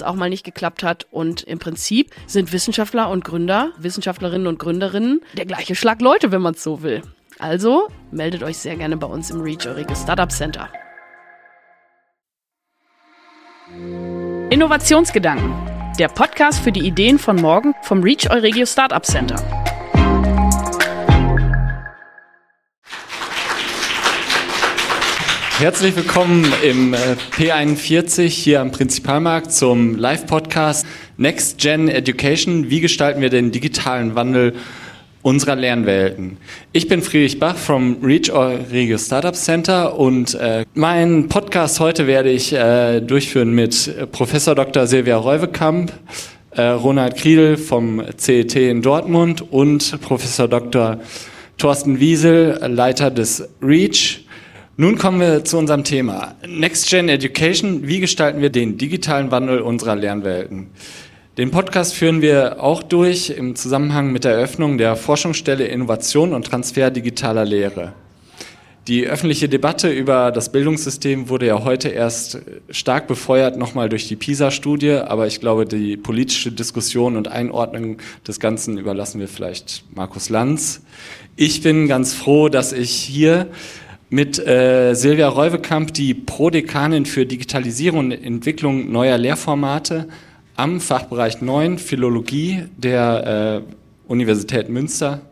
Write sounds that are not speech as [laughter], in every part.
es auch mal nicht geklappt hat. Und im Prinzip sind Wissenschaftler und Gründer, Wissenschaftlerinnen und Gründerinnen der gleiche Schlag Leute, wenn man es so will. Also meldet euch sehr gerne bei uns im Reach Eurige Startup Center. Innovationsgedanken. Der Podcast für die Ideen von morgen vom Reach Euregio Startup Center. Herzlich willkommen im äh, P41 hier am Prinzipalmarkt zum Live-Podcast Next Gen Education. Wie gestalten wir den digitalen Wandel unserer Lernwelten? Ich bin Friedrich Bach vom Reach Regio Startup Center und äh, meinen Podcast heute werde ich äh, durchführen mit Professor Dr. Silvia Reuwekamp, äh, Ronald Kriedel vom CET in Dortmund und Professor Dr. Thorsten Wiesel, Leiter des REACH. Nun kommen wir zu unserem Thema. Next Gen Education. Wie gestalten wir den digitalen Wandel unserer Lernwelten? Den Podcast führen wir auch durch im Zusammenhang mit der Eröffnung der Forschungsstelle Innovation und Transfer digitaler Lehre. Die öffentliche Debatte über das Bildungssystem wurde ja heute erst stark befeuert, nochmal durch die PISA-Studie, aber ich glaube, die politische Diskussion und Einordnung des Ganzen überlassen wir vielleicht Markus Lanz. Ich bin ganz froh, dass ich hier mit äh, Silvia Reuwekamp, die Prodekanin für Digitalisierung und Entwicklung neuer Lehrformate am Fachbereich 9 Philologie der äh, Universität Münster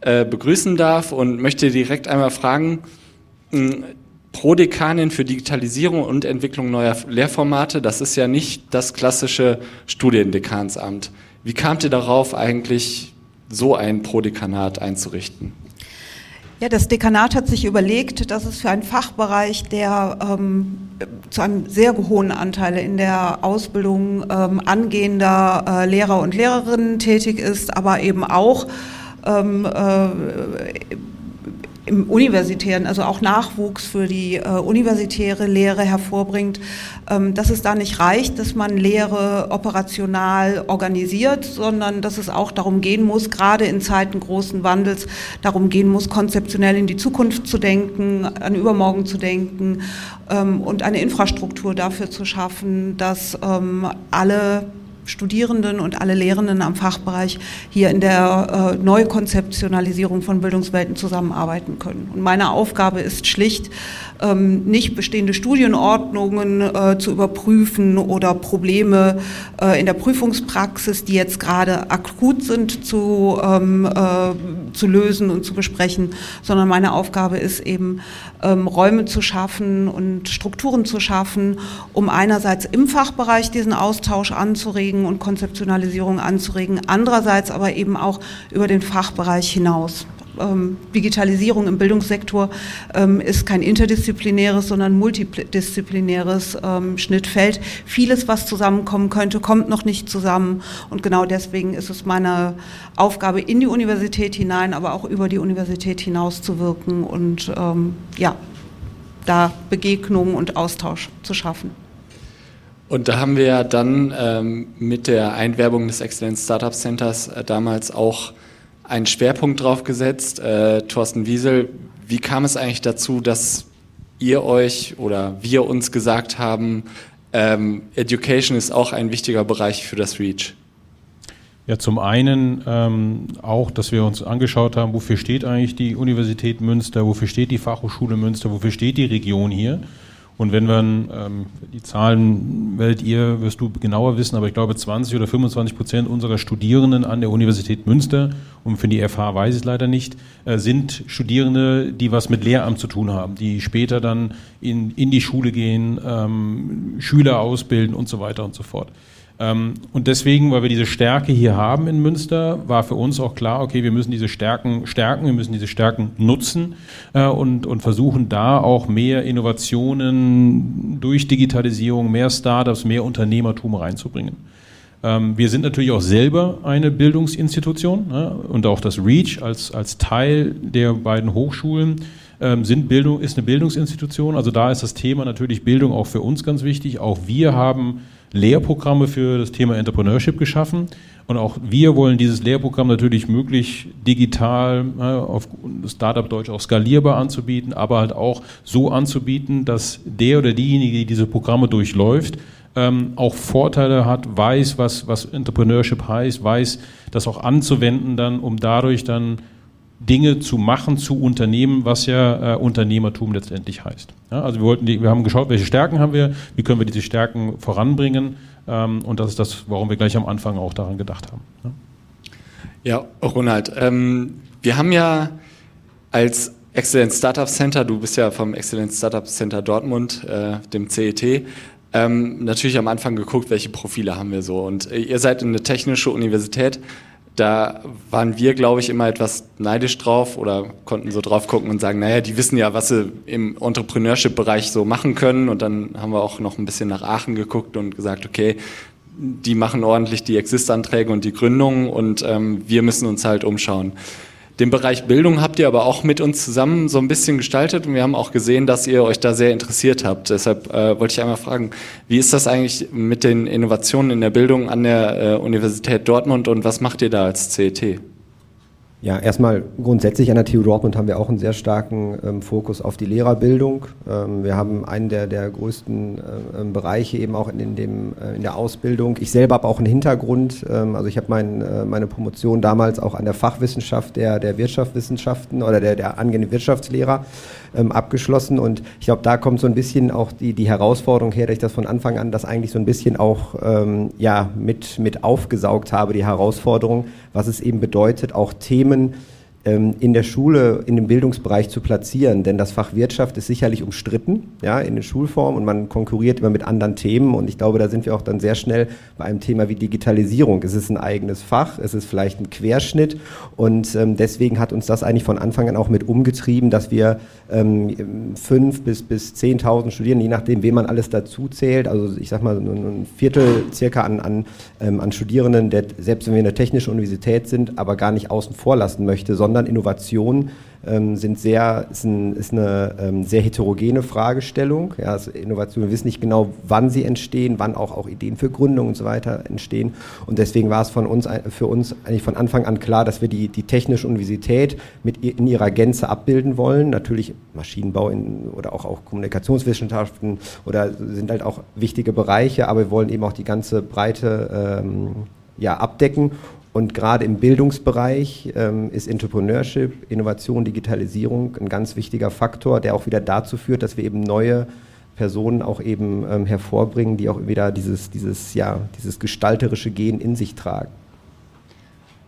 äh, begrüßen darf und möchte direkt einmal fragen, hm, Prodekanin für Digitalisierung und Entwicklung neuer Lehrformate, das ist ja nicht das klassische Studiendekansamt. Wie kamt ihr darauf, eigentlich so ein Prodekanat einzurichten? Ja, das Dekanat hat sich überlegt, dass es für einen Fachbereich, der ähm, zu einem sehr hohen Anteil in der Ausbildung ähm, angehender äh, Lehrer und Lehrerinnen tätig ist, aber eben auch ähm, äh, im universitären, also auch Nachwuchs für die äh, universitäre Lehre hervorbringt, ähm, dass es da nicht reicht, dass man Lehre operational organisiert, sondern dass es auch darum gehen muss, gerade in Zeiten großen Wandels, darum gehen muss, konzeptionell in die Zukunft zu denken, an übermorgen zu denken ähm, und eine Infrastruktur dafür zu schaffen, dass ähm, alle Studierenden und alle Lehrenden am Fachbereich hier in der äh, Neukonzeptionalisierung von Bildungswelten zusammenarbeiten können. Und meine Aufgabe ist schlicht, ähm, nicht bestehende Studienordnungen äh, zu überprüfen oder Probleme äh, in der Prüfungspraxis, die jetzt gerade akut sind, zu, ähm, äh, zu lösen und zu besprechen, sondern meine Aufgabe ist eben, ähm, Räume zu schaffen und Strukturen zu schaffen, um einerseits im Fachbereich diesen Austausch anzuregen und Konzeptionalisierung anzuregen, andererseits aber eben auch über den Fachbereich hinaus ähm, Digitalisierung im Bildungssektor ähm, ist kein interdisziplinäres, sondern multidisziplinäres ähm, Schnittfeld. Vieles, was zusammenkommen könnte, kommt noch nicht zusammen. Und genau deswegen ist es meine Aufgabe, in die Universität hinein, aber auch über die Universität hinaus zu wirken und ja, da Begegnungen und Austausch zu schaffen. Und da haben wir dann ähm, mit der Einwerbung des Excellence Startup Centers äh, damals auch einen Schwerpunkt drauf gesetzt. Äh, Thorsten Wiesel, wie kam es eigentlich dazu, dass ihr euch oder wir uns gesagt haben, ähm, Education ist auch ein wichtiger Bereich für das REACH? Ja, zum einen ähm, auch, dass wir uns angeschaut haben, wofür steht eigentlich die Universität Münster, wofür steht die Fachhochschule Münster, wofür steht die Region hier Und wenn man, ähm, die Zahlen werdet ihr, wirst du genauer wissen, aber ich glaube 20 oder 25 Prozent unserer Studierenden an der Universität Münster, und für die FH weiß ich es leider nicht, äh, sind Studierende, die was mit Lehramt zu tun haben, die später dann in, in die Schule gehen, ähm, Schüler ausbilden und so weiter und so fort. Ähm, und deswegen, weil wir diese Stärke hier haben in Münster, war für uns auch klar, okay, wir müssen diese Stärken stärken, wir müssen diese Stärken nutzen äh, und, und versuchen da auch mehr Innovationen durch Digitalisierung, mehr Startups, mehr Unternehmertum reinzubringen. Ähm, wir sind natürlich auch selber eine Bildungsinstitution und auch das REACH als, als Teil der beiden Hochschulen ähm, sind Bildung, ist eine Bildungsinstitution. Also da ist das Thema natürlich Bildung auch für uns ganz wichtig. Auch wir haben Lehrprogramme für das Thema Entrepreneurship geschaffen. Und auch wir wollen dieses Lehrprogramm natürlich möglich digital äh, auf Startup Deutsch auch skalierbar anzubieten, aber halt auch so anzubieten, dass der oder diejenige, die diese Programme durchläuft, ähm, auch Vorteile hat, weiß, was, was Entrepreneurship heißt, weiß, das auch anzuwenden dann, um dadurch dann Dinge zu machen, zu unternehmen, was ja äh, Unternehmertum letztendlich heißt. Ja, also wir, wollten die, wir haben geschaut, welche Stärken haben wir, wie können wir diese Stärken voranbringen ähm, und das ist das, warum wir gleich am Anfang auch daran gedacht haben. Ja, ja Ronald, ähm, wir haben ja als Excellence Startup Center, du bist ja vom Excellence Startup Center Dortmund, äh, dem CET, ähm, natürlich am Anfang geguckt, welche Profile haben wir so. Und äh, ihr seid eine technische Universität da waren wir, glaube ich, immer etwas neidisch drauf oder konnten so drauf gucken und sagen, naja, die wissen ja, was sie im Entrepreneurship-Bereich so machen können. Und dann haben wir auch noch ein bisschen nach Aachen geguckt und gesagt, okay, die machen ordentlich die Existanträge und die Gründungen und ähm, wir müssen uns halt umschauen. Den Bereich Bildung habt ihr aber auch mit uns zusammen so ein bisschen gestaltet und wir haben auch gesehen, dass ihr euch da sehr interessiert habt. Deshalb äh, wollte ich einmal fragen, wie ist das eigentlich mit den Innovationen in der Bildung an der äh, Universität Dortmund und was macht ihr da als CET? Ja, erstmal grundsätzlich an der TU Dortmund haben wir auch einen sehr starken ähm, Fokus auf die Lehrerbildung. Ähm, wir haben einen der, der größten äh, ähm, Bereiche eben auch in, in, dem, äh, in der Ausbildung. Ich selber habe auch einen Hintergrund, ähm, also ich habe mein, äh, meine Promotion damals auch an der Fachwissenschaft der, der Wirtschaftswissenschaften oder der, der angehenden Wirtschaftslehrer ähm, abgeschlossen. Und ich glaube, da kommt so ein bisschen auch die, die Herausforderung her, dass ich das von Anfang an das eigentlich so ein bisschen auch ähm, ja, mit, mit aufgesaugt habe, die Herausforderung, was es eben bedeutet, auch Themen in der Schule, in dem Bildungsbereich zu platzieren. Denn das Fach Wirtschaft ist sicherlich umstritten ja, in den Schulformen und man konkurriert immer mit anderen Themen. Und ich glaube, da sind wir auch dann sehr schnell bei einem Thema wie Digitalisierung. Es ist ein eigenes Fach, es ist vielleicht ein Querschnitt. Und ähm, deswegen hat uns das eigentlich von Anfang an auch mit umgetrieben, dass wir ähm, fünf bis, bis 10.000 Studierende, je nachdem, wen man alles dazu zählt, also ich sag mal ein Viertel circa an, an, ähm, an Studierenden, der selbst wenn wir eine technische Universität sind, aber gar nicht außen vor lassen möchte, sondern sondern Innovationen ähm, sind sehr, ist, ein, ist eine ähm, sehr heterogene Fragestellung. Ja, also Innovationen, wir wissen nicht genau, wann sie entstehen, wann auch, auch Ideen für Gründung und so weiter entstehen. Und deswegen war es von uns, für uns eigentlich von Anfang an klar, dass wir die, die technische Universität mit in ihrer Gänze abbilden wollen. Natürlich Maschinenbau in, oder auch, auch Kommunikationswissenschaften oder sind halt auch wichtige Bereiche, aber wir wollen eben auch die ganze Breite ähm, ja, abdecken und gerade im Bildungsbereich ähm, ist Entrepreneurship, Innovation, Digitalisierung ein ganz wichtiger Faktor, der auch wieder dazu führt, dass wir eben neue Personen auch eben ähm, hervorbringen, die auch wieder dieses, dieses, ja, dieses gestalterische Gen in sich tragen.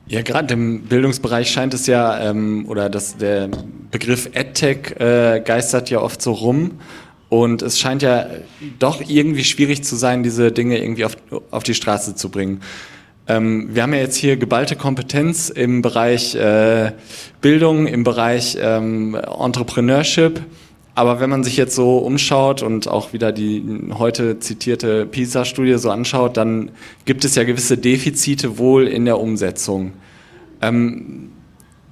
Ja, gerade im Bildungsbereich scheint es ja, ähm, oder das, der Begriff EdTech äh, geistert ja oft so rum. Und es scheint ja doch irgendwie schwierig zu sein, diese Dinge irgendwie auf, auf die Straße zu bringen. Ähm, wir haben ja jetzt hier geballte Kompetenz im Bereich äh, Bildung, im Bereich ähm, Entrepreneurship. Aber wenn man sich jetzt so umschaut und auch wieder die heute zitierte PISA-Studie so anschaut, dann gibt es ja gewisse Defizite wohl in der Umsetzung. Ähm,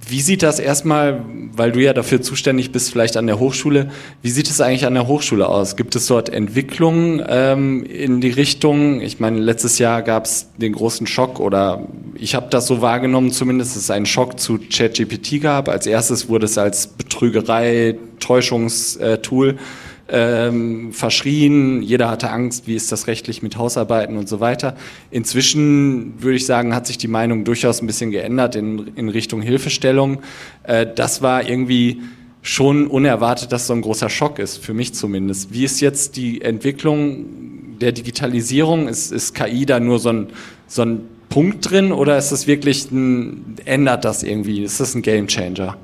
wie sieht das erstmal, weil du ja dafür zuständig bist, vielleicht an der Hochschule, wie sieht es eigentlich an der Hochschule aus? Gibt es dort Entwicklungen ähm, in die Richtung? Ich meine, letztes Jahr gab es den großen Schock oder ich habe das so wahrgenommen, zumindest, dass es einen Schock zu ChatGPT gab. Als erstes wurde es als Betrügerei, Täuschungstool ähm, verschrien, jeder hatte Angst, wie ist das rechtlich mit Hausarbeiten und so weiter. Inzwischen würde ich sagen, hat sich die Meinung durchaus ein bisschen geändert in, in Richtung Hilfestellung. Äh, das war irgendwie schon unerwartet, dass so ein großer Schock ist, für mich zumindest. Wie ist jetzt die Entwicklung der Digitalisierung? Ist, ist KI da nur so ein, so ein Punkt drin oder ist es wirklich ein, ändert das irgendwie? Ist das ein Gamechanger?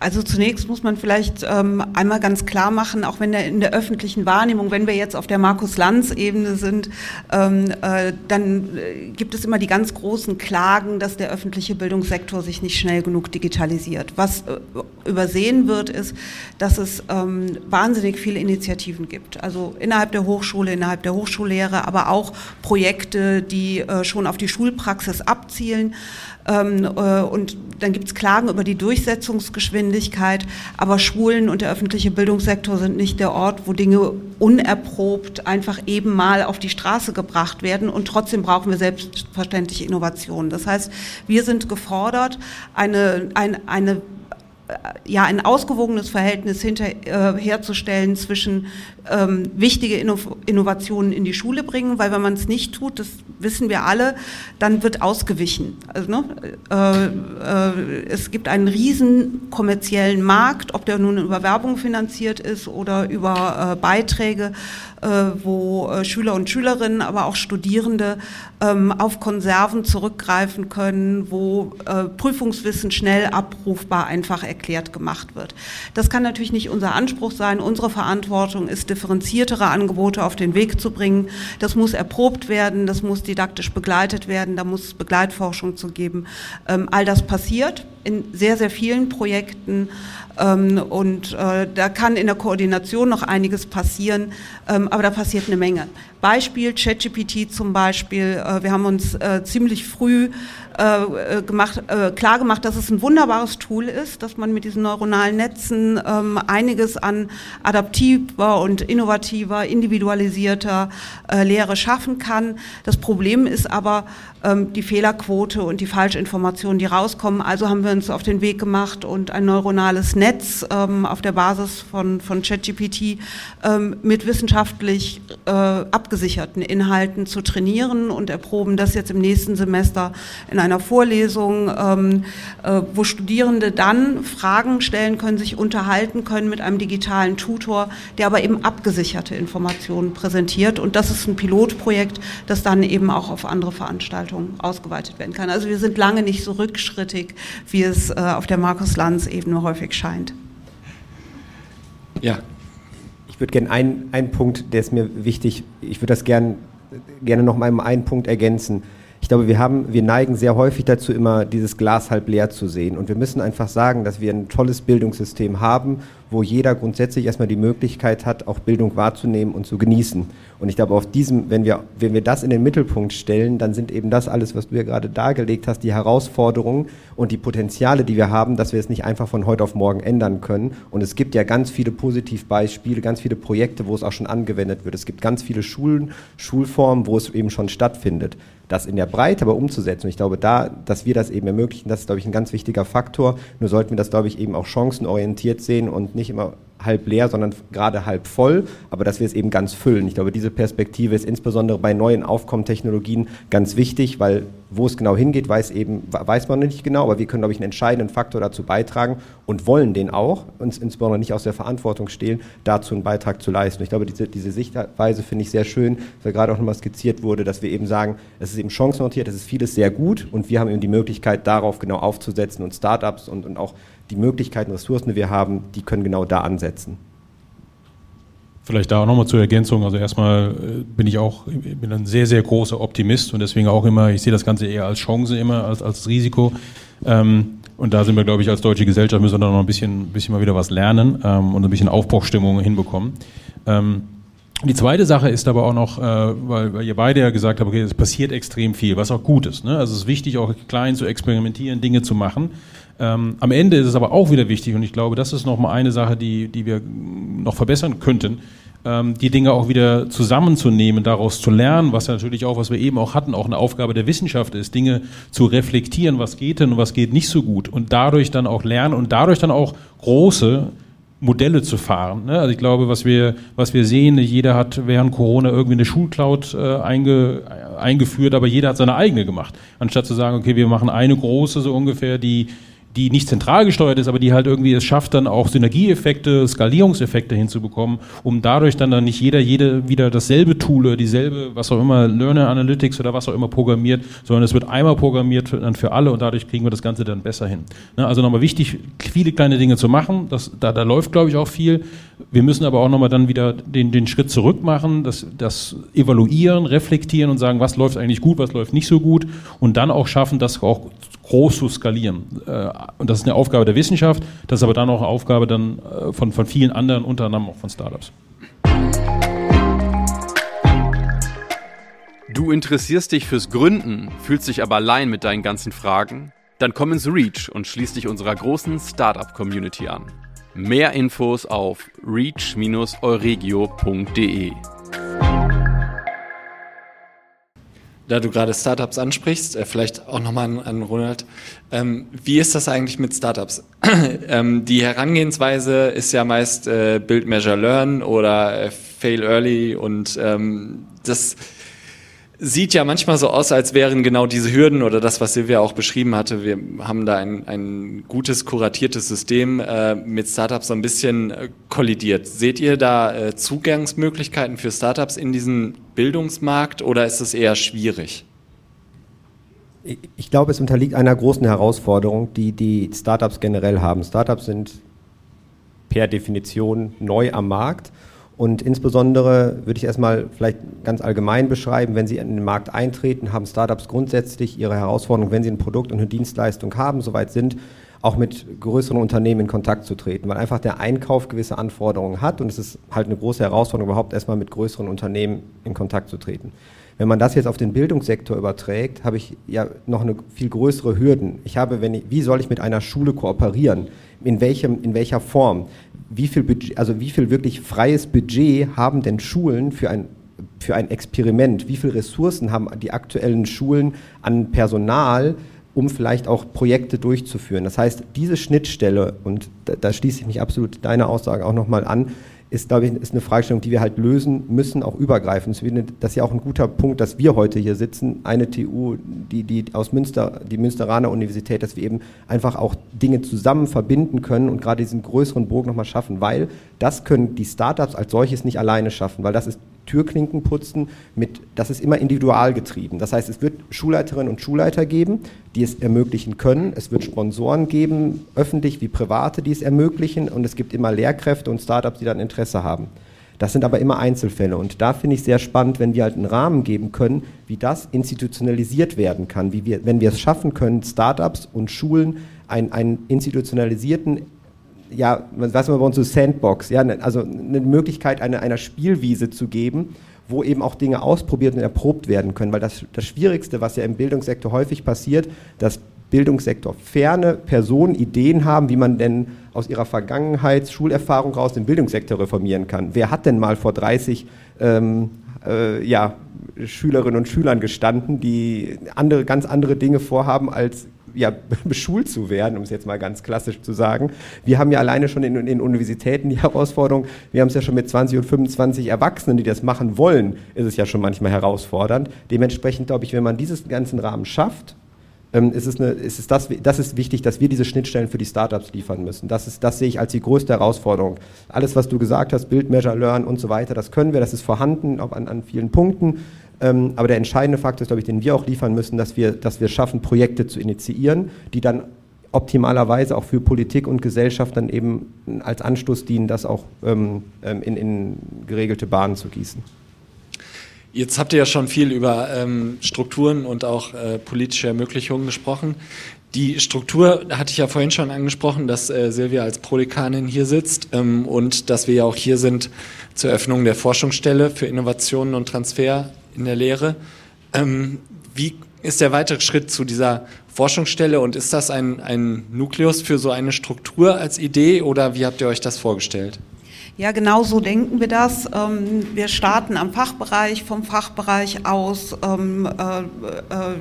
Also zunächst muss man vielleicht ähm, einmal ganz klar machen, auch wenn der, in der öffentlichen Wahrnehmung, wenn wir jetzt auf der Markus-Lanz-Ebene sind, ähm, äh, dann äh, gibt es immer die ganz großen Klagen, dass der öffentliche Bildungssektor sich nicht schnell genug digitalisiert. Was äh, übersehen wird, ist, dass es ähm, wahnsinnig viele Initiativen gibt. Also innerhalb der Hochschule, innerhalb der Hochschullehre, aber auch Projekte, die äh, schon auf die Schulpraxis abzielen. Ähm, äh, und dann gibt es Klagen über die Durchsetzungsgeschwindigkeit. Aber Schulen und der öffentliche Bildungssektor sind nicht der Ort, wo Dinge unerprobt einfach eben mal auf die Straße gebracht werden. Und trotzdem brauchen wir selbstverständlich Innovationen. Das heißt, wir sind gefordert, eine, eine, eine ja, ein ausgewogenes Verhältnis hinter, äh, herzustellen zwischen ähm, wichtige Inno Innovationen in die Schule bringen, weil wenn man es nicht tut, das wissen wir alle, dann wird ausgewichen. Also, ne, äh, äh, es gibt einen riesen kommerziellen Markt, ob der nun über Werbung finanziert ist oder über äh, Beiträge, äh, wo äh, Schüler und Schülerinnen, aber auch Studierende ähm, auf Konserven zurückgreifen können, wo Prüfungswissen schnell abrufbar einfach erklärt gemacht wird. Das kann natürlich nicht unser Anspruch sein. Unsere Verantwortung ist, differenziertere Angebote auf den Weg zu bringen. Das muss erprobt werden, das muss didaktisch begleitet werden, da muss es Begleitforschung zu geben. Ähm, all das passiert in sehr, sehr vielen Projekten. Ähm, und äh, da kann in der Koordination noch einiges passieren, ähm, aber da passiert eine Menge. Beispiel ChatGPT zum Beispiel. Äh, wir haben uns äh, ziemlich früh äh, gemacht, äh, klar gemacht, dass es ein wunderbares Tool ist, dass man mit diesen neuronalen Netzen ähm, einiges an adaptiver und innovativer, individualisierter äh, Lehre schaffen kann. Das Problem ist aber ähm, die Fehlerquote und die Falschinformationen, die rauskommen. Also haben wir uns auf den Weg gemacht und ein neuronales Netz ähm, auf der Basis von, von ChatGPT ähm, mit wissenschaftlich äh, abgesicherten Inhalten zu trainieren und erproben das jetzt im nächsten Semester in einer Vorlesung, ähm, äh, wo Studierende dann Fragen stellen können, sich unterhalten können mit einem digitalen Tutor, der aber eben abgesicherte Informationen präsentiert. Und das ist ein Pilotprojekt, das dann eben auch auf andere Veranstaltungen ausgeweitet werden kann. Also wir sind lange nicht so rückschrittig, wie es äh, auf der Markus-Lanz-Ebene häufig scheint. Ja. Ich würde gerne einen, einen Punkt, der ist mir wichtig, ich würde das gern, gerne noch mal einen Punkt ergänzen. Ich glaube, wir haben, wir neigen sehr häufig dazu, immer dieses Glas halb leer zu sehen. Und wir müssen einfach sagen, dass wir ein tolles Bildungssystem haben, wo jeder grundsätzlich erstmal die Möglichkeit hat, auch Bildung wahrzunehmen und zu genießen. Und ich glaube, auf diesem, wenn wir, wenn wir das in den Mittelpunkt stellen, dann sind eben das alles, was du ja gerade dargelegt hast, die Herausforderungen und die Potenziale, die wir haben, dass wir es nicht einfach von heute auf morgen ändern können. Und es gibt ja ganz viele Positivbeispiele, ganz viele Projekte, wo es auch schon angewendet wird. Es gibt ganz viele Schulen, Schulformen, wo es eben schon stattfindet das in der Breite aber umzusetzen. Und ich glaube, da, dass wir das eben ermöglichen, das ist, glaube ich, ein ganz wichtiger Faktor. Nur sollten wir das, glaube ich, eben auch chancenorientiert sehen und nicht immer halb leer, sondern gerade halb voll, aber dass wir es eben ganz füllen. Ich glaube, diese Perspektive ist insbesondere bei neuen Aufkommentechnologien ganz wichtig, weil wo es genau hingeht, weiß eben, weiß man nicht genau, aber wir können, glaube ich, einen entscheidenden Faktor dazu beitragen und wollen den auch, uns insbesondere nicht aus der Verantwortung stehlen, dazu einen Beitrag zu leisten. Ich glaube, diese, diese Sichtweise finde ich sehr schön, weil gerade auch nochmal skizziert wurde, dass wir eben sagen, es ist eben chancenorientiert, es ist vieles sehr gut und wir haben eben die Möglichkeit, darauf genau aufzusetzen und Startups und, und auch die Möglichkeiten, Ressourcen, die wir haben, die können genau da ansetzen. Vielleicht da auch nochmal zur Ergänzung. Also erstmal äh, bin ich auch bin ein sehr, sehr großer Optimist und deswegen auch immer, ich sehe das Ganze eher als Chance immer, als als Risiko. Ähm, und da sind wir, glaube ich, als deutsche Gesellschaft müssen wir da noch ein bisschen, bisschen mal wieder was lernen ähm, und ein bisschen Aufbruchstimmung hinbekommen. Ähm, die zweite Sache ist aber auch noch, äh, weil, ihr beide ja gesagt habt, okay, es passiert extrem viel, was auch gut ist. Ne? Also es ist wichtig, auch klein zu experimentieren, Dinge zu machen. Ähm, am Ende ist es aber auch wieder wichtig, und ich glaube, das ist nochmal eine Sache, die, die wir noch verbessern könnten, ähm, die Dinge auch wieder zusammenzunehmen, daraus zu lernen, was ja natürlich auch, was wir eben auch hatten, auch eine Aufgabe der Wissenschaft ist, Dinge zu reflektieren, was geht denn und was geht nicht so gut und dadurch dann auch lernen und dadurch dann auch große Modelle zu fahren. Ne? Also ich glaube, was wir, was wir sehen, jeder hat während Corona irgendwie eine Schulcloud äh, einge, eingeführt, aber jeder hat seine eigene gemacht. Anstatt zu sagen, okay, wir machen eine große so ungefähr, die die nicht zentral gesteuert ist, aber die halt irgendwie es schafft, dann auch Synergieeffekte, Skalierungseffekte hinzubekommen, um dadurch dann, dann nicht jeder, jede wieder dasselbe Tool, dieselbe, was auch immer, Learner Analytics oder was auch immer programmiert, sondern es wird einmal programmiert dann für alle und dadurch kriegen wir das Ganze dann besser hin. Ne, also nochmal wichtig, viele kleine Dinge zu machen, das, da, da läuft, glaube ich, auch viel. Wir müssen aber auch nochmal dann wieder den, den Schritt zurück machen, das, das evaluieren, reflektieren und sagen, was läuft eigentlich gut, was läuft nicht so gut und dann auch schaffen, das auch groß zu skalieren. Äh, und das ist eine Aufgabe der Wissenschaft, das ist aber dann auch eine Aufgabe dann äh, von, von vielen anderen, unter anderem auch von Startups. Du interessierst dich fürs Gründen, fühlst dich aber allein mit deinen ganzen Fragen? Dann komm ins Reach und schließ dich unserer großen Startup-Community an. Mehr Infos auf reach-euregio.de. Da du gerade Startups ansprichst, äh, vielleicht auch nochmal an, an Ronald, ähm, wie ist das eigentlich mit Startups? [clears throat] ähm, die Herangehensweise ist ja meist äh, Build, Measure, Learn oder äh, Fail Early und ähm, das sieht ja manchmal so aus, als wären genau diese Hürden oder das, was Silvia auch beschrieben hatte. Wir haben da ein, ein gutes, kuratiertes System äh, mit Startups so ein bisschen äh, kollidiert. Seht ihr da äh, Zugangsmöglichkeiten für Startups in diesen Bildungsmarkt oder ist es eher schwierig? Ich glaube, es unterliegt einer großen Herausforderung, die die Startups generell haben. Startups sind per Definition neu am Markt und insbesondere würde ich erstmal vielleicht ganz allgemein beschreiben, wenn Sie in den Markt eintreten, haben Startups grundsätzlich ihre Herausforderung, wenn sie ein Produkt und eine Dienstleistung haben, soweit sind, auch mit größeren Unternehmen in Kontakt zu treten, weil einfach der Einkauf gewisse Anforderungen hat und es ist halt eine große Herausforderung, überhaupt erstmal mit größeren Unternehmen in Kontakt zu treten. Wenn man das jetzt auf den Bildungssektor überträgt, habe ich ja noch eine viel größere Hürden. Ich habe, wenn ich, wie soll ich mit einer Schule kooperieren? In, welchem, in welcher Form? wie viel Budget, also wie viel wirklich freies Budget haben denn Schulen für ein für ein Experiment? Wie viele Ressourcen haben die aktuellen Schulen an Personal, um vielleicht auch Projekte durchzuführen? Das heißt, diese Schnittstelle, und da, da schließe ich mich absolut deiner Aussage auch nochmal an, ist, glaube ich, ist eine Fragestellung, die wir halt lösen müssen, auch übergreifend. Das ist ja auch ein guter Punkt, dass wir heute hier sitzen, eine TU, die, die aus Münster, die Münsteraner Universität, dass wir eben einfach auch Dinge zusammen verbinden können und gerade diesen größeren Bogen nochmal schaffen, weil das können die Startups als solches nicht alleine schaffen, weil das ist Türklinken putzen, mit, das ist immer individual getrieben. Das heißt, es wird Schulleiterinnen und Schulleiter geben, die es ermöglichen können. Es wird Sponsoren geben, öffentlich wie private, die es ermöglichen. Und es gibt immer Lehrkräfte und Startups, die dann Interesse haben. Das sind aber immer Einzelfälle. Und da finde ich sehr spannend, wenn wir halt einen Rahmen geben können, wie das institutionalisiert werden kann. Wie wir, wenn wir es schaffen können, Startups und Schulen einen, einen institutionalisierten ja, was man bei uns so Sandbox, ja, ne, also eine Möglichkeit einer, einer Spielwiese zu geben, wo eben auch Dinge ausprobiert und erprobt werden können. Weil das, das Schwierigste, was ja im Bildungssektor häufig passiert, dass Bildungssektor ferne Personen Ideen haben, wie man denn aus ihrer Vergangenheit, Schulerfahrung raus den Bildungssektor reformieren kann. Wer hat denn mal vor 30 ähm, äh, ja, Schülerinnen und Schülern gestanden, die andere, ganz andere Dinge vorhaben, als ja, [laughs] beschult zu werden, um es jetzt mal ganz klassisch zu sagen. Wir haben ja alleine schon in den Universitäten die Herausforderung, wir haben es ja schon mit 20 und 25 Erwachsenen, die das machen wollen, ist es ja schon manchmal herausfordernd. Dementsprechend glaube ich, wenn man diesen ganzen Rahmen schafft, ähm, ist es, eine, ist es das, das ist wichtig, dass wir diese Schnittstellen für die Startups liefern müssen. Das, ist, das sehe ich als die größte Herausforderung. Alles, was du gesagt hast, Build, Measure, Learn und so weiter, das können wir, das ist vorhanden, auch an, an vielen Punkten. Ähm, aber der entscheidende Faktor ist, glaube ich, den wir auch liefern müssen, dass wir, dass wir schaffen, Projekte zu initiieren, die dann optimalerweise auch für Politik und Gesellschaft dann eben als Anstoß dienen, das auch ähm, ähm, in, in geregelte Bahnen zu gießen. Jetzt habt ihr ja schon viel über ähm, Strukturen und auch äh, politische Ermöglichungen gesprochen. Die Struktur hatte ich ja vorhin schon angesprochen, dass äh, Silvia als Prodekanin hier sitzt ähm, und dass wir ja auch hier sind zur Eröffnung der Forschungsstelle für Innovationen und Transfer in der Lehre. Ähm, wie ist der weitere Schritt zu dieser Forschungsstelle und ist das ein, ein Nukleus für so eine Struktur als Idee oder wie habt ihr euch das vorgestellt? Ja, genau so denken wir das. Ähm, wir starten am Fachbereich, vom Fachbereich aus ähm, äh, äh,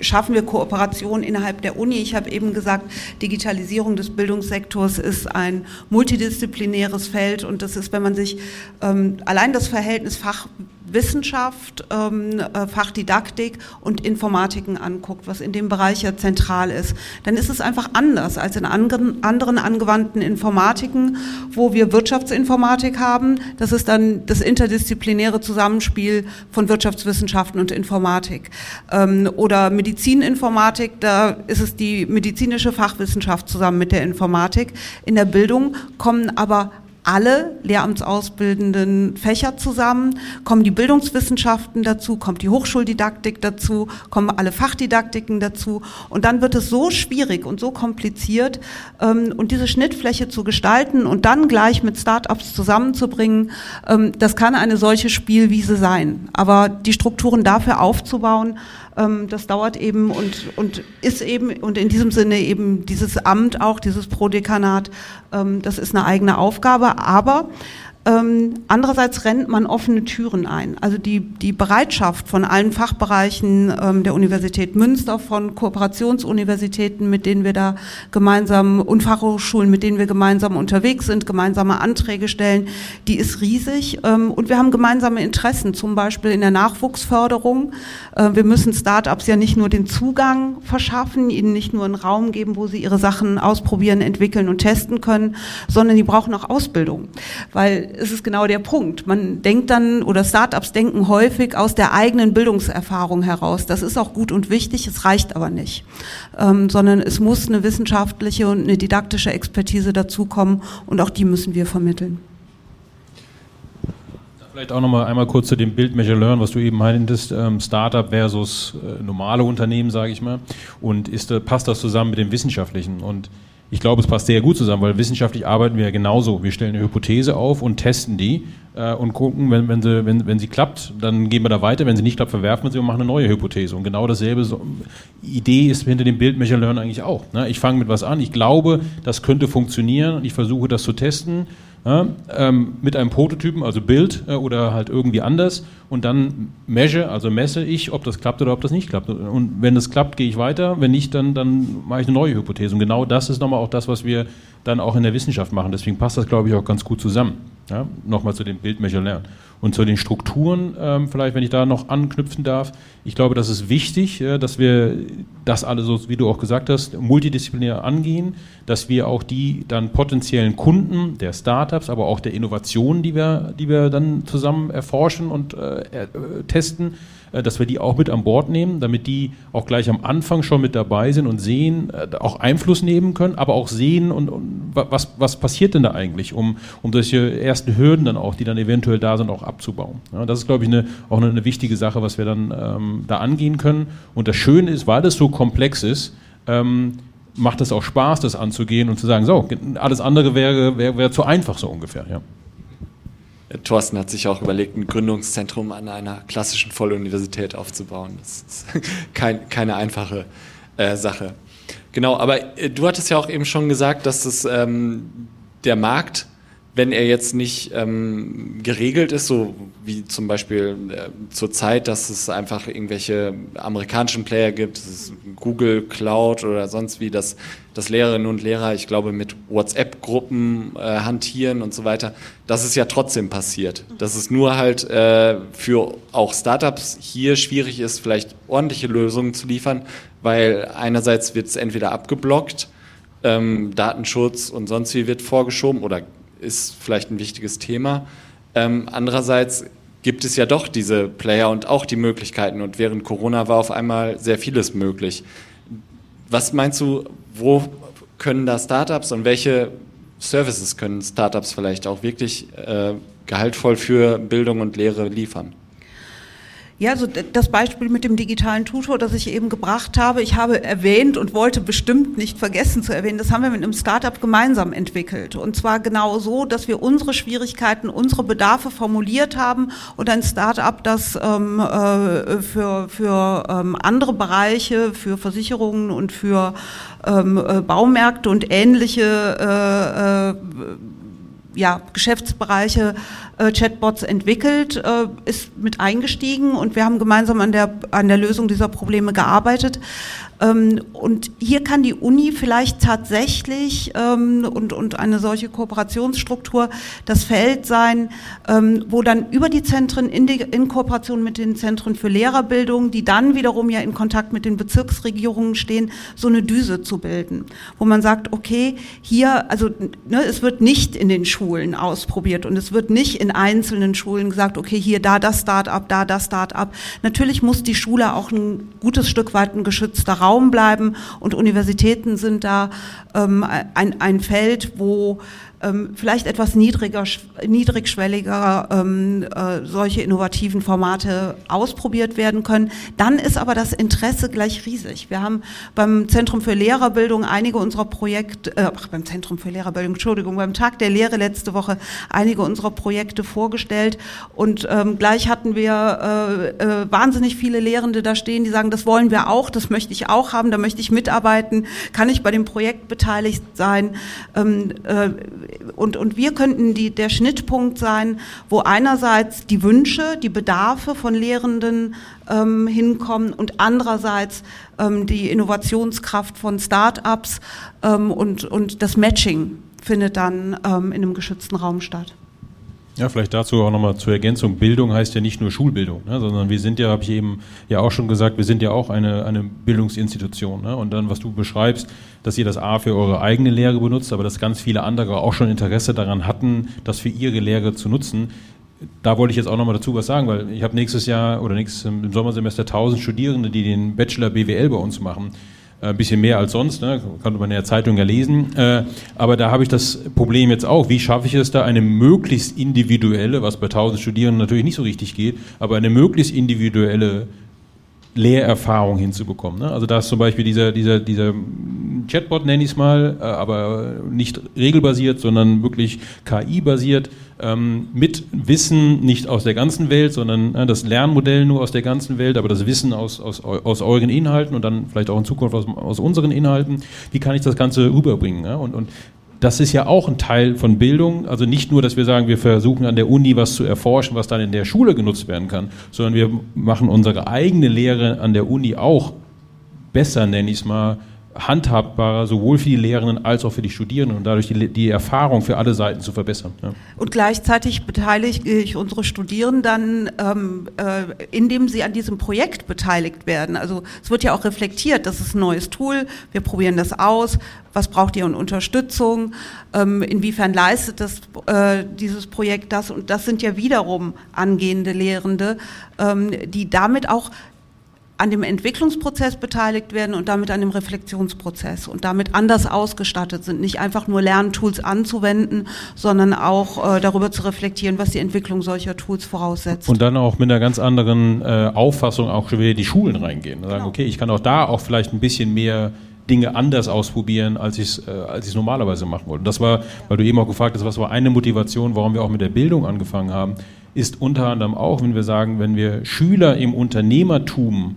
schaffen wir Kooperation innerhalb der Uni. Ich habe eben gesagt, Digitalisierung des Bildungssektors ist ein multidisziplinäres Feld und das ist, wenn man sich ähm, allein das Verhältnis Fach Wissenschaft, ähm, äh, Fachdidaktik und Informatiken anguckt, was in dem Bereich ja zentral ist, dann ist es einfach anders als in anderen, anderen angewandten Informatiken, wo wir Wirtschaftsinformatik haben. Das ist dann das interdisziplinäre Zusammenspiel von Wirtschaftswissenschaften und Informatik. Ähm, oder Medizininformatik, da ist es die medizinische Fachwissenschaft zusammen mit der Informatik. In der Bildung kommen aber alle lehramtsausbildenden Fächer zusammen, kommen die Bildungswissenschaften dazu, kommt die Hochschuldidaktik dazu, kommen alle Fachdidaktiken dazu und dann wird es so schwierig und so kompliziert ähm, und diese Schnittfläche zu gestalten und dann gleich mit Startups zusammenzubringen, ähm, das kann eine solche Spielwiese sein. Aber die Strukturen dafür aufzubauen, ähm, das dauert eben und, und ist eben und in diesem Sinne eben dieses Amt auch, dieses Prodekanat, ähm, das ist eine eigene Aufgabe, aber ähm, andererseits rennt man offene Türen ein. Also die, die Bereitschaft von allen Fachbereichen ähm, der Universität Münster, von Kooperationsuniversitäten, mit denen wir da gemeinsam und Fachhochschulen, mit denen wir gemeinsam unterwegs sind, gemeinsame Anträge stellen, die ist riesig. Ähm, und wir haben gemeinsame Interessen, zum Beispiel in der Nachwuchsförderung. Äh, wir müssen Startups ja nicht nur den Zugang verschaffen, ihnen nicht nur einen Raum geben, wo sie ihre Sachen ausprobieren, entwickeln und testen können, sondern die brauchen auch Ausbildung. Weil ist es genau der Punkt. Man denkt dann, oder Startups denken häufig aus der eigenen Bildungserfahrung heraus. Das ist auch gut und wichtig, es reicht aber nicht. Ähm, sondern es muss eine wissenschaftliche und eine didaktische Expertise dazukommen und auch die müssen wir vermitteln. Vielleicht auch noch mal einmal kurz zu dem Bild Measure Learn, was du eben meintest, ähm, Startup versus äh, normale Unternehmen, sage ich mal. Und ist, äh, passt das zusammen mit dem Wissenschaftlichen? Und ich glaube, es passt sehr gut zusammen, weil wissenschaftlich arbeiten wir ja genauso. Wir stellen eine Hypothese auf und testen die äh, und gucken, wenn, wenn, sie, wenn, wenn sie klappt, dann gehen wir da weiter. Wenn sie nicht klappt, verwerfen wir sie und machen eine neue Hypothese. Und genau dasselbe so, Idee ist hinter dem Bild Measure Learn eigentlich auch. Ne? Ich fange mit was an, ich glaube, das könnte funktionieren und ich versuche das zu testen ja, ähm, mit einem Prototypen, also Bild äh, oder halt irgendwie anders und dann measure, also messe ich, ob das klappt oder ob das nicht klappt. Und wenn es klappt, gehe ich weiter, wenn nicht, dann, dann mache ich eine neue Hypothese. Und genau das ist nochmal auch das, was wir dann auch in der Wissenschaft machen. Deswegen passt das, glaube ich, auch ganz gut zusammen. Ja, nochmal zu dem Bild Lernen. Und zu den Strukturen, ähm, vielleicht, wenn ich da noch anknüpfen darf. Ich glaube, das ist wichtig, äh, dass wir das alle so, wie du auch gesagt hast, multidisziplinär angehen, dass wir auch die dann potenziellen Kunden der Startups, aber auch der Innovationen, die wir, die wir dann zusammen erforschen und äh, äh, testen, dass wir die auch mit an Bord nehmen, damit die auch gleich am Anfang schon mit dabei sind und sehen, äh, auch Einfluss nehmen können, aber auch sehen und, und was, was passiert denn da eigentlich, um, um solche ersten Hürden dann auch, die dann eventuell da sind, auch abzubauen. Ja, das ist, glaube ich, eine, auch eine, eine, wichtige Sache, was wir dann ähm, da angehen können. Und das Schöne ist, weil das so komplex ist, ähm, macht es auch Spaß, das anzugehen und zu sagen, so, alles andere wäre, wäre, wäre zu einfach so ungefähr. Ja. Thorsten hat sich auch überlegt, ein Gründungszentrum an einer klassischen Volluniversität aufzubauen. Das ist [laughs] kein, keine einfache äh, Sache. Genau, aber äh, du hattest ja auch eben schon gesagt, dass das, ähm, der Markt wenn er jetzt nicht ähm, geregelt ist, so wie zum Beispiel äh, zur Zeit, dass es einfach irgendwelche amerikanischen Player gibt, Google Cloud oder sonst wie, dass, dass Lehrerinnen und Lehrer, ich glaube, mit WhatsApp-Gruppen äh, hantieren und so weiter, das ist ja trotzdem passiert. Dass es nur halt äh, für auch Startups hier schwierig ist, vielleicht ordentliche Lösungen zu liefern, weil einerseits wird es entweder abgeblockt, ähm, Datenschutz und sonst wie wird vorgeschoben oder ist vielleicht ein wichtiges Thema. Ähm, andererseits gibt es ja doch diese Player und auch die Möglichkeiten. Und während Corona war auf einmal sehr vieles möglich. Was meinst du, wo können da Startups und welche Services können Startups vielleicht auch wirklich äh, gehaltvoll für Bildung und Lehre liefern? Ja, also das Beispiel mit dem digitalen Tutor, das ich eben gebracht habe, ich habe erwähnt und wollte bestimmt nicht vergessen zu erwähnen, das haben wir mit einem Startup gemeinsam entwickelt. Und zwar genau so, dass wir unsere Schwierigkeiten, unsere Bedarfe formuliert haben und ein Startup, das ähm, äh, für, für ähm, andere Bereiche, für Versicherungen und für ähm, äh, Baumärkte und ähnliche äh, äh, ja, Geschäftsbereiche äh, Chatbots entwickelt, äh, ist mit eingestiegen und wir haben gemeinsam an der, an der Lösung dieser Probleme gearbeitet. Ähm, und hier kann die Uni vielleicht tatsächlich ähm, und, und eine solche Kooperationsstruktur das Feld sein, ähm, wo dann über die Zentren in, die, in Kooperation mit den Zentren für Lehrerbildung, die dann wiederum ja in Kontakt mit den Bezirksregierungen stehen, so eine Düse zu bilden, wo man sagt, okay, hier, also ne, es wird nicht in den Schulen ausprobiert und es wird nicht in einzelnen Schulen gesagt, okay, hier da das Start-up, da das Start-up. Natürlich muss die Schule auch ein gutes Stück weit ein geschützter Raum bleiben. Und Universitäten sind da ähm, ein, ein Feld, wo ähm, vielleicht etwas niedriger, niedrigschwelliger ähm, äh, solche innovativen Formate ausprobiert werden können. Dann ist aber das Interesse gleich riesig. Wir haben beim Zentrum für Lehrerbildung einige unserer Projekte, äh, ach, beim Zentrum für Lehrerbildung, Entschuldigung, beim Tag der Lehre letzte Woche einige unserer Projekte vorgestellt und ähm, gleich hatten wir äh, äh, wahnsinnig viele Lehrende da stehen, die sagen, das wollen wir auch, das möchte ich auch haben, da möchte ich mitarbeiten, kann ich bei dem Projekt beteiligt sein. Ähm, äh, und, und wir könnten die, der Schnittpunkt sein, wo einerseits die Wünsche, die Bedarfe von Lehrenden ähm, hinkommen und andererseits ähm, die Innovationskraft von Start-ups ähm, und, und das Matching findet dann ähm, in einem geschützten Raum statt. Ja, vielleicht dazu auch nochmal zur Ergänzung. Bildung heißt ja nicht nur Schulbildung, ne, sondern wir sind ja, habe ich eben ja auch schon gesagt, wir sind ja auch eine, eine Bildungsinstitution. Ne? Und dann, was du beschreibst, dass ihr das A für eure eigene Lehre benutzt, aber dass ganz viele andere auch schon Interesse daran hatten, das für ihre Lehre zu nutzen. Da wollte ich jetzt auch nochmal dazu was sagen, weil ich habe nächstes Jahr oder nächstes im Sommersemester 1000 Studierende, die den Bachelor BWL bei uns machen. Äh, ein bisschen mehr als sonst, ne? konnte man in der Zeitung ja lesen. Äh, aber da habe ich das Problem jetzt auch, wie schaffe ich es da, eine möglichst individuelle, was bei 1000 Studierenden natürlich nicht so richtig geht, aber eine möglichst individuelle Lehrerfahrung hinzubekommen. Ne? Also da ist zum Beispiel dieser, dieser, dieser Chatbot, nenne ich es mal, äh, aber nicht regelbasiert, sondern wirklich KI-basiert, mit Wissen nicht aus der ganzen Welt, sondern äh, das Lernmodell nur aus der ganzen Welt, aber das Wissen aus, aus, aus euren Inhalten und dann vielleicht auch in Zukunft aus, aus unseren Inhalten. Wie kann ich das Ganze rüberbringen? Und, und das ist ja auch ein Teil von Bildung. Also nicht nur, dass wir sagen, wir versuchen an der Uni was zu erforschen, was dann in der Schule genutzt werden kann, sondern wir machen unsere eigene Lehre an der Uni auch besser, nenne ich es mal, handhabbarer, sowohl für die Lehrenden als auch für die Studierenden und dadurch die, die Erfahrung für alle Seiten zu verbessern. Ja. Und gleichzeitig beteilige ich unsere Studierenden, ähm, äh, indem sie an diesem Projekt beteiligt werden. Also es wird ja auch reflektiert, das ist ein neues Tool, wir probieren das aus, was braucht ihr an Unterstützung, ähm, inwiefern leistet das, äh, dieses Projekt das und das sind ja wiederum angehende Lehrende, ähm, die damit auch an dem Entwicklungsprozess beteiligt werden und damit an dem Reflexionsprozess und damit anders ausgestattet sind, nicht einfach nur Lerntools anzuwenden, sondern auch äh, darüber zu reflektieren, was die Entwicklung solcher Tools voraussetzt. Und dann auch mit einer ganz anderen äh, Auffassung auch schon wieder die Schulen reingehen. Sagen, genau. okay, ich kann auch da auch vielleicht ein bisschen mehr Dinge anders ausprobieren, als ich es äh, als normalerweise machen wollte. Und das war, weil du eben auch gefragt hast, was war eine Motivation, warum wir auch mit der Bildung angefangen haben, ist unter anderem auch, wenn wir sagen, wenn wir Schüler im Unternehmertum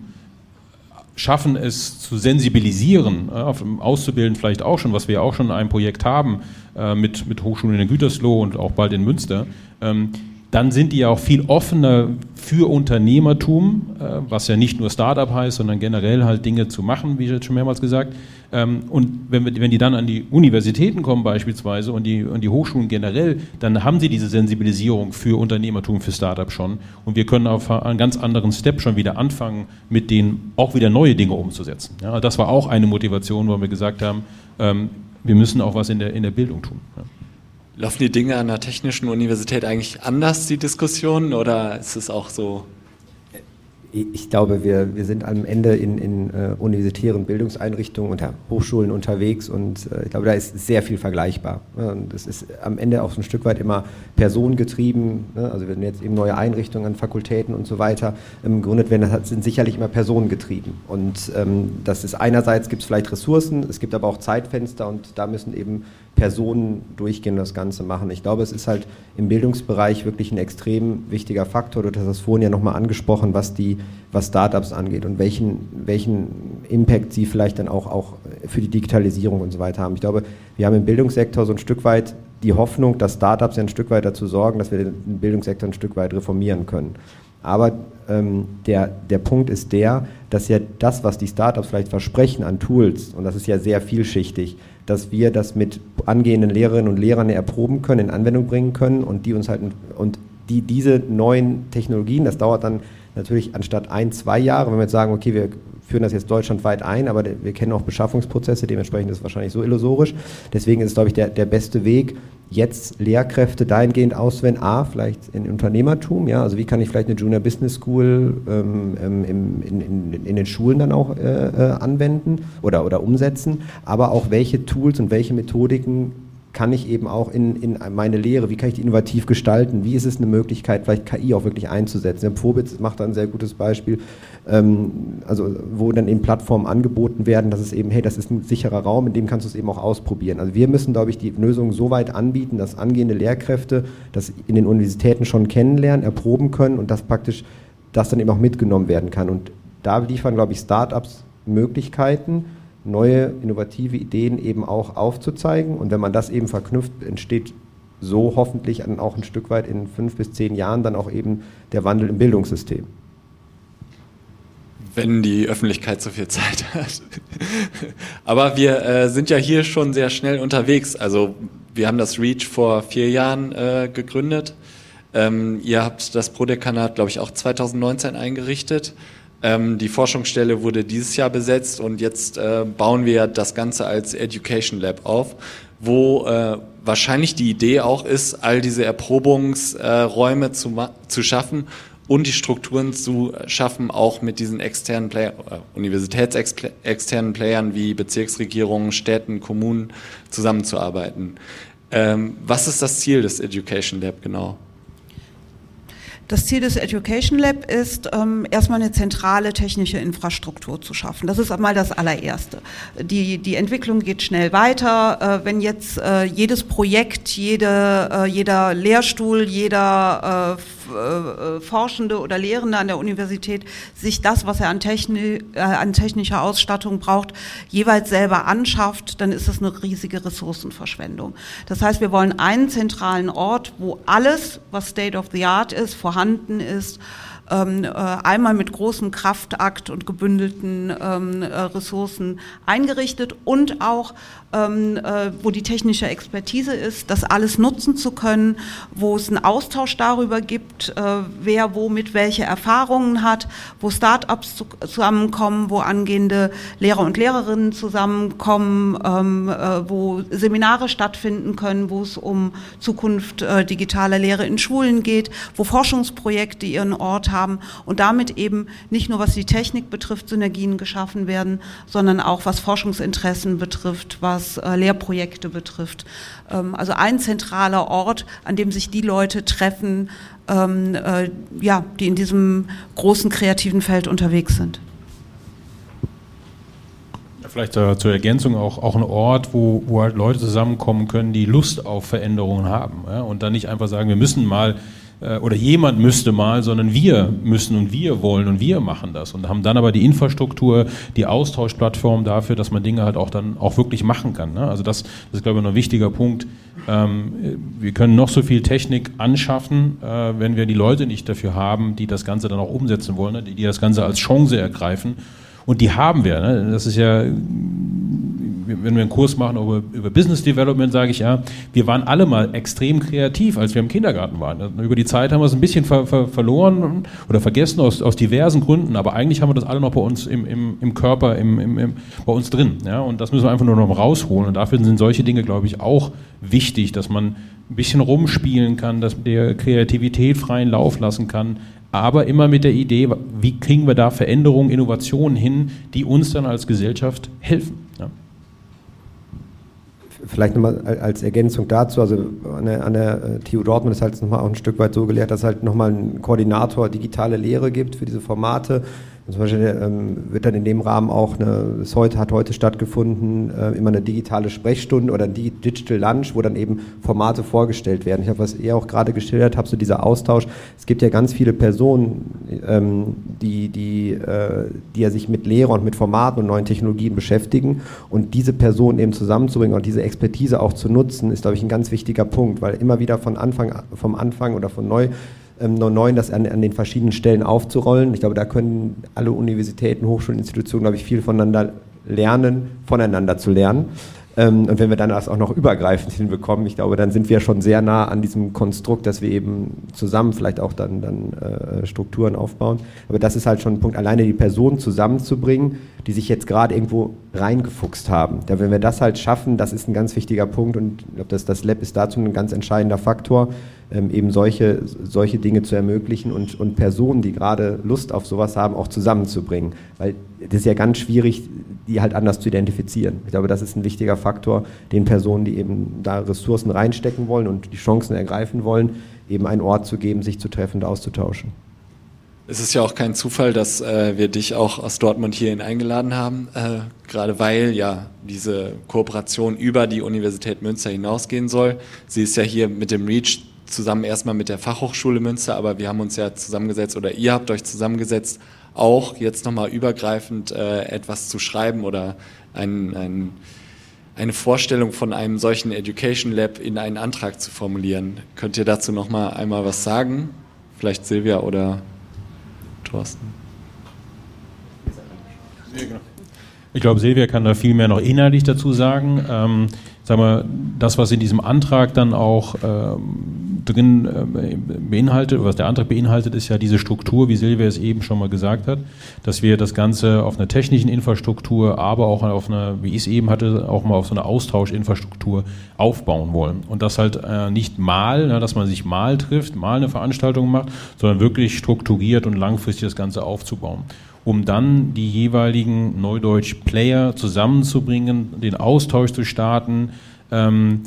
schaffen es zu sensibilisieren, äh, auszubilden vielleicht auch schon, was wir ja auch schon in einem Projekt haben äh, mit, mit Hochschulen in Gütersloh und auch bald in Münster, ähm, dann sind die ja auch viel offener für Unternehmertum, äh, was ja nicht nur Startup heißt, sondern generell halt Dinge zu machen, wie ich jetzt schon mehrmals gesagt. Ähm, und wenn, wir, wenn die dann an die Universitäten kommen beispielsweise und die, und die Hochschulen generell, dann haben sie diese Sensibilisierung für Unternehmertum, für Startup schon. Und wir können auf einen ganz anderen Step schon wieder anfangen, mit denen auch wieder neue Dinge umzusetzen. Ja, das war auch eine Motivation, wo wir gesagt haben, ähm, wir müssen auch was in der, in der Bildung tun. Laufen die Dinge an der Technischen Universität eigentlich anders, die Diskussionen, oder ist es auch so ich glaube, wir, wir sind am Ende in, in uh, universitären Bildungseinrichtungen und Hochschulen unterwegs und uh, ich glaube, da ist sehr viel vergleichbar. Das ist am Ende auch so ein Stück weit immer personengetrieben. Ne? Also wenn jetzt eben neue Einrichtungen an Fakultäten und so weiter ähm, gegründet werden, das sind sicherlich immer personengetrieben. Und ähm, das ist einerseits gibt es vielleicht Ressourcen, es gibt aber auch Zeitfenster und da müssen eben Personen durchgehen und das Ganze machen. Ich glaube, es ist halt im Bildungsbereich wirklich ein extrem wichtiger Faktor. Du hast das vorhin ja nochmal angesprochen, was die, was Startups angeht und welchen, welchen Impact sie vielleicht dann auch, auch für die Digitalisierung und so weiter haben. Ich glaube, wir haben im Bildungssektor so ein Stück weit die Hoffnung, dass Startups ein Stück weit dazu sorgen, dass wir den Bildungssektor ein Stück weit reformieren können. Aber ähm, der, der Punkt ist der, dass ja das, was die Startups vielleicht versprechen an Tools, und das ist ja sehr vielschichtig, dass wir das mit angehenden Lehrerinnen und Lehrern erproben können, in Anwendung bringen können und die uns halt und die diese neuen Technologien, das dauert dann natürlich anstatt ein, zwei Jahre, wenn wir jetzt sagen, okay, wir führen das jetzt deutschlandweit ein, aber wir kennen auch Beschaffungsprozesse, dementsprechend ist es wahrscheinlich so illusorisch. Deswegen ist es, glaube ich, der, der beste Weg, jetzt Lehrkräfte dahingehend auszuwählen, A, vielleicht in Unternehmertum, ja, also wie kann ich vielleicht eine Junior Business School ähm, im, in, in, in, den Schulen dann auch äh, äh, anwenden oder, oder umsetzen, aber auch welche Tools und welche Methodiken kann ich eben auch in, in meine Lehre, wie kann ich die innovativ gestalten, wie ist es eine Möglichkeit, vielleicht KI auch wirklich einzusetzen. Der Probitz macht da ein sehr gutes Beispiel, ähm, also wo dann eben Plattformen angeboten werden, dass es eben, hey, das ist ein sicherer Raum, in dem kannst du es eben auch ausprobieren. Also wir müssen, glaube ich, die Lösung so weit anbieten, dass angehende Lehrkräfte das in den Universitäten schon kennenlernen, erproben können und das praktisch, das dann eben auch mitgenommen werden kann. Und da liefern, glaube ich, Startups Möglichkeiten, neue innovative Ideen eben auch aufzuzeigen. Und wenn man das eben verknüpft, entsteht so hoffentlich dann auch ein Stück weit in fünf bis zehn Jahren dann auch eben der Wandel im Bildungssystem. Wenn die Öffentlichkeit so viel Zeit hat. Aber wir äh, sind ja hier schon sehr schnell unterwegs. Also wir haben das REACH vor vier Jahren äh, gegründet. Ähm, ihr habt das Prodekanat, glaube ich, auch 2019 eingerichtet. Ähm, die Forschungsstelle wurde dieses Jahr besetzt und jetzt äh, bauen wir das Ganze als Education Lab auf, wo äh, wahrscheinlich die Idee auch ist, all diese Erprobungsräume äh, zu, zu schaffen und die Strukturen zu schaffen, auch mit diesen externen Player, äh, universitätsexternen Playern wie Bezirksregierungen, Städten, Kommunen zusammenzuarbeiten. Ähm, was ist das Ziel des Education Lab genau? Das Ziel des Education Lab ist, ähm, erstmal eine zentrale technische Infrastruktur zu schaffen. Das ist einmal das allererste. Die, die Entwicklung geht schnell weiter. Äh, wenn jetzt äh, jedes Projekt, jede, äh, jeder Lehrstuhl, jeder äh, äh, Forschende oder Lehrende an der Universität sich das, was er an, Techni äh, an technischer Ausstattung braucht, jeweils selber anschafft, dann ist das eine riesige Ressourcenverschwendung. Das heißt, wir wollen einen zentralen Ort, wo alles, was State of the Art ist, vorhanden ist, ähm, äh, einmal mit großem Kraftakt und gebündelten ähm, äh, Ressourcen eingerichtet und auch ähm, äh, wo die technische Expertise ist, das alles nutzen zu können, wo es einen Austausch darüber gibt, äh, wer womit welche Erfahrungen hat, wo Start-ups zu, zusammenkommen, wo angehende Lehrer und Lehrerinnen zusammenkommen, ähm, äh, wo Seminare stattfinden können, wo es um Zukunft digitaler Lehre in Schulen geht, wo Forschungsprojekte ihren Ort haben und damit eben nicht nur was die Technik betrifft, Synergien geschaffen werden, sondern auch was Forschungsinteressen betrifft, was äh, Lehrprojekte betrifft. Ähm, also ein zentraler Ort, an dem sich die Leute treffen, ähm, äh, ja, die in diesem großen kreativen Feld unterwegs sind. Vielleicht äh, zur Ergänzung auch, auch ein Ort, wo, wo halt Leute zusammenkommen können, die Lust auf Veränderungen haben. Ja? Und dann nicht einfach sagen, wir müssen mal oder jemand müsste mal, sondern wir müssen und wir wollen und wir machen das und haben dann aber die Infrastruktur, die Austauschplattform dafür, dass man Dinge halt auch dann auch wirklich machen kann. Ne? Also das, das, ist, glaube ich, noch ein wichtiger Punkt. Ähm, wir können noch so viel Technik anschaffen, äh, wenn wir die Leute nicht dafür haben, die das Ganze dann auch umsetzen wollen, ne? die, die das Ganze als Chance ergreifen. Und die haben wir. Ne? Das ist ja wenn wir einen Kurs machen über, über Business Development, sage ich ja, wir waren alle mal extrem kreativ, als wir im Kindergarten waren. Über die Zeit haben wir es ein bisschen ver, ver, verloren oder vergessen aus, aus diversen Gründen, aber eigentlich haben wir das alle noch bei uns im, im, im Körper, im, im, im, bei uns drin. Ja? Und das müssen wir einfach nur noch rausholen. Und dafür sind solche Dinge, glaube ich, auch wichtig, dass man ein bisschen rumspielen kann, dass der Kreativität freien Lauf lassen kann, aber immer mit der Idee, wie kriegen wir da Veränderungen, Innovationen hin, die uns dann als Gesellschaft helfen. Vielleicht nochmal als Ergänzung dazu, also an der, an der äh, TU Dortmund ist halt nochmal auch ein Stück weit so gelehrt, dass es halt nochmal einen Koordinator digitale Lehre gibt für diese Formate zum Beispiel ähm, wird dann in dem Rahmen auch eine, es heute, hat heute stattgefunden, äh, immer eine digitale Sprechstunde oder ein Digital Lunch, wo dann eben Formate vorgestellt werden. Ich habe, was ihr auch gerade geschildert habt, so dieser Austausch. Es gibt ja ganz viele Personen, ähm, die, die, äh, die ja sich mit Lehre und mit Formaten und neuen Technologien beschäftigen. Und diese Personen eben zusammenzubringen und diese Expertise auch zu nutzen, ist, glaube ich, ein ganz wichtiger Punkt, weil immer wieder von Anfang, vom Anfang oder von neu ähm, neu das an, an, den verschiedenen Stellen aufzurollen. Ich glaube, da können alle Universitäten, Hochschulen, Institutionen, glaube ich, viel voneinander lernen, voneinander zu lernen. Ähm, und wenn wir dann das auch noch übergreifend hinbekommen, ich glaube, dann sind wir schon sehr nah an diesem Konstrukt, dass wir eben zusammen vielleicht auch dann, dann äh, Strukturen aufbauen. Aber das ist halt schon ein Punkt, alleine die Personen zusammenzubringen, die sich jetzt gerade irgendwo reingefuchst haben. Da, wenn wir das halt schaffen, das ist ein ganz wichtiger Punkt und ich glaube, das, das Lab ist dazu ein ganz entscheidender Faktor, ähm, eben solche, solche Dinge zu ermöglichen und, und Personen, die gerade Lust auf sowas haben, auch zusammenzubringen. Weil das ist ja ganz schwierig, die halt anders zu identifizieren. Ich glaube, das ist ein wichtiger Faktor, den Personen, die eben da Ressourcen reinstecken wollen und die Chancen ergreifen wollen, eben einen Ort zu geben, sich zu treffen und auszutauschen. Es ist ja auch kein Zufall, dass äh, wir dich auch aus Dortmund hierhin eingeladen haben, äh, gerade weil ja diese Kooperation über die Universität Münster hinausgehen soll. Sie ist ja hier mit dem REACH zusammen erstmal mit der Fachhochschule Münster, aber wir haben uns ja zusammengesetzt oder ihr habt euch zusammengesetzt, auch jetzt nochmal übergreifend äh, etwas zu schreiben oder ein, ein, eine Vorstellung von einem solchen Education Lab in einen Antrag zu formulieren. Könnt ihr dazu nochmal einmal was sagen? Vielleicht Silvia oder Thorsten. Ich glaube, Silvia kann da viel mehr noch inhaltlich dazu sagen. Ähm, sag mal, das, was in diesem Antrag dann auch ähm, drin äh, beinhaltet, was der Antrag beinhaltet, ist ja diese Struktur, wie Silvia es eben schon mal gesagt hat, dass wir das Ganze auf einer technischen Infrastruktur, aber auch auf einer, wie ich es eben hatte, auch mal auf so einer Austauschinfrastruktur aufbauen wollen. Und das halt äh, nicht mal, ne, dass man sich mal trifft, mal eine Veranstaltung macht, sondern wirklich strukturiert und langfristig das Ganze aufzubauen um dann die jeweiligen Neudeutsch-Player zusammenzubringen, den Austausch zu starten, ähm,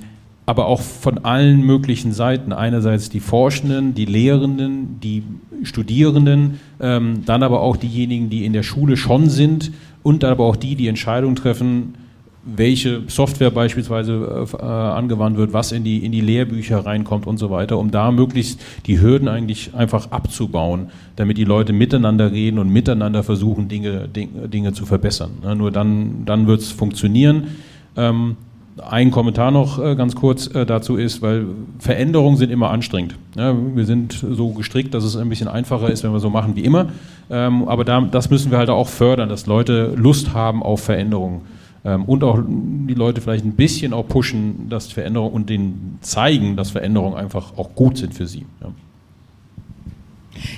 aber auch von allen möglichen Seiten. Einerseits die Forschenden, die Lehrenden, die Studierenden, ähm, dann aber auch diejenigen, die in der Schule schon sind und dann aber auch die, die Entscheidungen treffen, welche Software beispielsweise äh, angewandt wird, was in die, in die Lehrbücher reinkommt und so weiter, um da möglichst die Hürden eigentlich einfach abzubauen, damit die Leute miteinander reden und miteinander versuchen, Dinge, Dinge, Dinge zu verbessern. Ja, nur dann, dann wird es funktionieren. Ähm, ein Kommentar noch äh, ganz kurz äh, dazu ist, weil Veränderungen sind immer anstrengend. Wir sind so gestrickt, dass es ein bisschen einfacher ist, wenn wir so machen wie immer. Ähm, aber da, das müssen wir halt auch fördern, dass Leute Lust haben auf Veränderungen ähm, und auch die Leute vielleicht ein bisschen auch pushen, dass Veränderungen und denen zeigen, dass Veränderungen einfach auch gut sind für sie.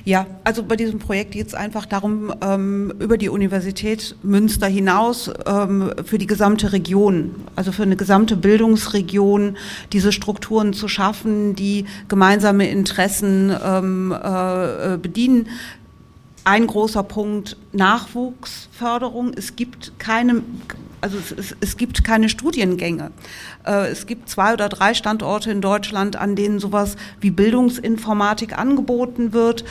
Ja, also bei diesem Projekt geht es einfach darum, ähm, über die Universität Münster hinaus ähm, für die gesamte Region, also für eine gesamte Bildungsregion, diese Strukturen zu schaffen, die gemeinsame Interessen ähm, äh, bedienen. Ein großer Punkt Nachwuchsförderung. Es gibt keine also es, es, gibt keine Studiengänge. Äh, es gibt zwei oder drei Standorte in Deutschland, an denen sowas wie Bildungsinformatik angeboten wird.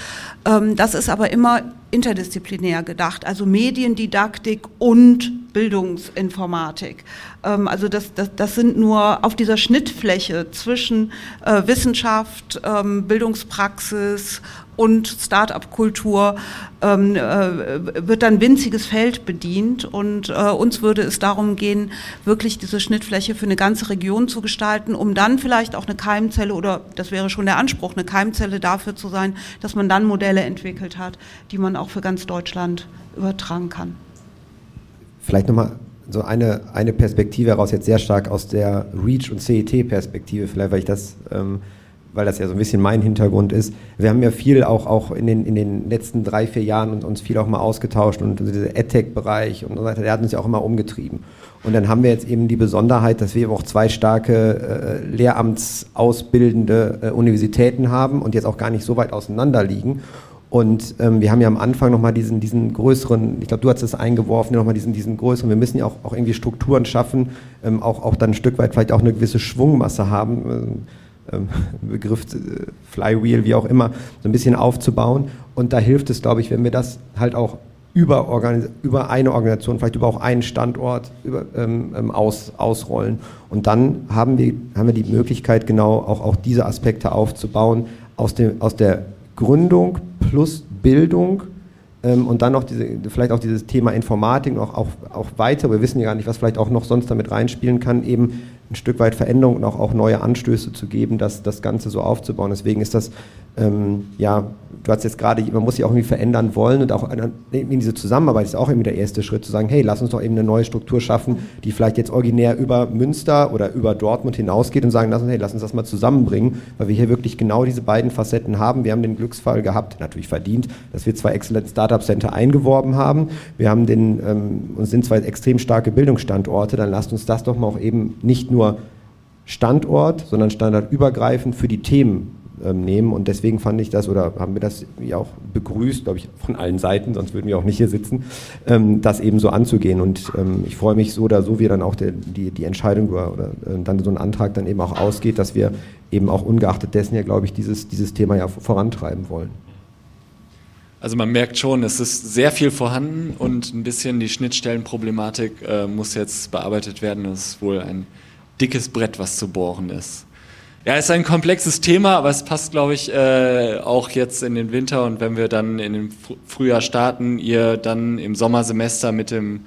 Ähm, das ist aber immer interdisziplinär gedacht, also Mediendidaktik und Bildungsinformatik. Ähm, also das, das, das sind nur auf dieser Schnittfläche zwischen äh, Wissenschaft, ähm, Bildungspraxis und Start-up-Kultur ähm, äh, wird dann winziges Feld bedient und äh, uns würde es darum gehen, wirklich diese Schnittfläche für eine ganze Region zu gestalten, um dann vielleicht auch eine Keimzelle oder das wäre schon der Anspruch, eine Keimzelle dafür zu sein, dass man dann Modelle entwickelt hat, die man auch für ganz Deutschland übertragen kann. Vielleicht nochmal so eine, eine Perspektive heraus, jetzt sehr stark aus der REACH- und CET-Perspektive, vielleicht weil ich das ähm, weil das ja so ein bisschen mein Hintergrund ist. Wir haben ja viel auch, auch in, den, in den letzten drei, vier Jahren uns, uns viel auch mal ausgetauscht und dieser EdTech-Bereich und so weiter, der hat uns ja auch immer umgetrieben. Und dann haben wir jetzt eben die Besonderheit, dass wir auch zwei starke äh, lehramtsausbildende äh, Universitäten haben und jetzt auch gar nicht so weit auseinander liegen. Und ähm, wir haben ja am Anfang nochmal diesen, diesen größeren, ich glaube, du hast es eingeworfen, nochmal diesen, diesen größeren, wir müssen ja auch, auch irgendwie Strukturen schaffen, ähm, auch, auch dann ein Stück weit vielleicht auch eine gewisse Schwungmasse haben. Ähm, Begriff äh, Flywheel, wie auch immer, so ein bisschen aufzubauen. Und da hilft es, glaube ich, wenn wir das halt auch über, über eine Organisation, vielleicht über auch einen Standort über, ähm, ähm, aus, ausrollen. Und dann haben wir, haben wir die Möglichkeit, genau auch, auch diese Aspekte aufzubauen, aus, dem, aus der Gründung plus Bildung ähm, und dann noch diese, vielleicht auch dieses Thema Informatik, auch, auch, auch weiter, wir wissen ja gar nicht, was vielleicht auch noch sonst damit reinspielen kann, eben ein Stück weit Veränderung und auch, auch neue Anstöße zu geben, das, das Ganze so aufzubauen. Deswegen ist das, ähm, ja, du hast jetzt gerade, man muss sich auch irgendwie verändern wollen und auch in diese Zusammenarbeit ist auch irgendwie der erste Schritt zu sagen, hey, lass uns doch eben eine neue Struktur schaffen, die vielleicht jetzt originär über Münster oder über Dortmund hinausgeht und sagen, lass uns, hey, lass uns das mal zusammenbringen, weil wir hier wirklich genau diese beiden Facetten haben. Wir haben den Glücksfall gehabt, natürlich verdient, dass wir zwei Excellent Startup Center eingeworben haben. Wir haben den, ähm, und sind zwei extrem starke Bildungsstandorte, dann lasst uns das doch mal auch eben nicht nur Standort, sondern standardübergreifend für die Themen ähm, nehmen. Und deswegen fand ich das, oder haben wir das ja auch begrüßt, glaube ich, von allen Seiten, sonst würden wir auch nicht hier sitzen, ähm, das eben so anzugehen. Und ähm, ich freue mich so oder so, wie dann auch der, die, die Entscheidung oder, oder äh, dann so ein Antrag dann eben auch ausgeht, dass wir eben auch ungeachtet dessen ja, glaube ich, dieses, dieses Thema ja vorantreiben wollen. Also man merkt schon, es ist sehr viel vorhanden und ein bisschen die Schnittstellenproblematik äh, muss jetzt bearbeitet werden. Das ist wohl ein dickes Brett, was zu bohren ist. Ja, ist ein komplexes Thema, aber es passt, glaube ich, äh, auch jetzt in den Winter und wenn wir dann in den Frühjahr starten, ihr dann im Sommersemester mit dem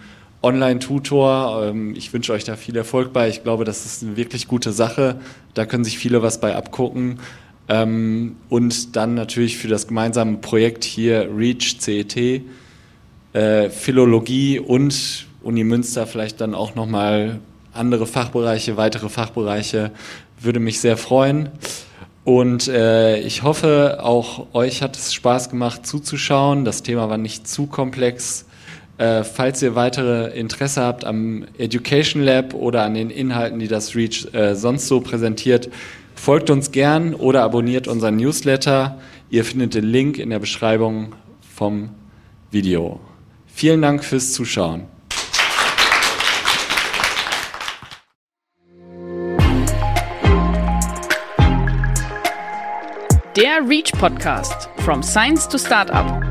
Online-Tutor. Ähm, ich wünsche euch da viel Erfolg bei. Ich glaube, das ist eine wirklich gute Sache. Da können sich viele was bei abgucken. Ähm, und dann natürlich für das gemeinsame Projekt hier REACH CET, äh, Philologie und Uni Münster vielleicht dann auch nochmal andere Fachbereiche, weitere Fachbereiche würde mich sehr freuen. Und äh, ich hoffe, auch euch hat es Spaß gemacht zuzuschauen. Das Thema war nicht zu komplex. Äh, falls ihr weitere Interesse habt am Education Lab oder an den Inhalten, die das REACH äh, sonst so präsentiert, folgt uns gern oder abonniert unseren Newsletter. Ihr findet den Link in der Beschreibung vom Video. Vielen Dank fürs Zuschauen. Der REACH Podcast From Science to Startup.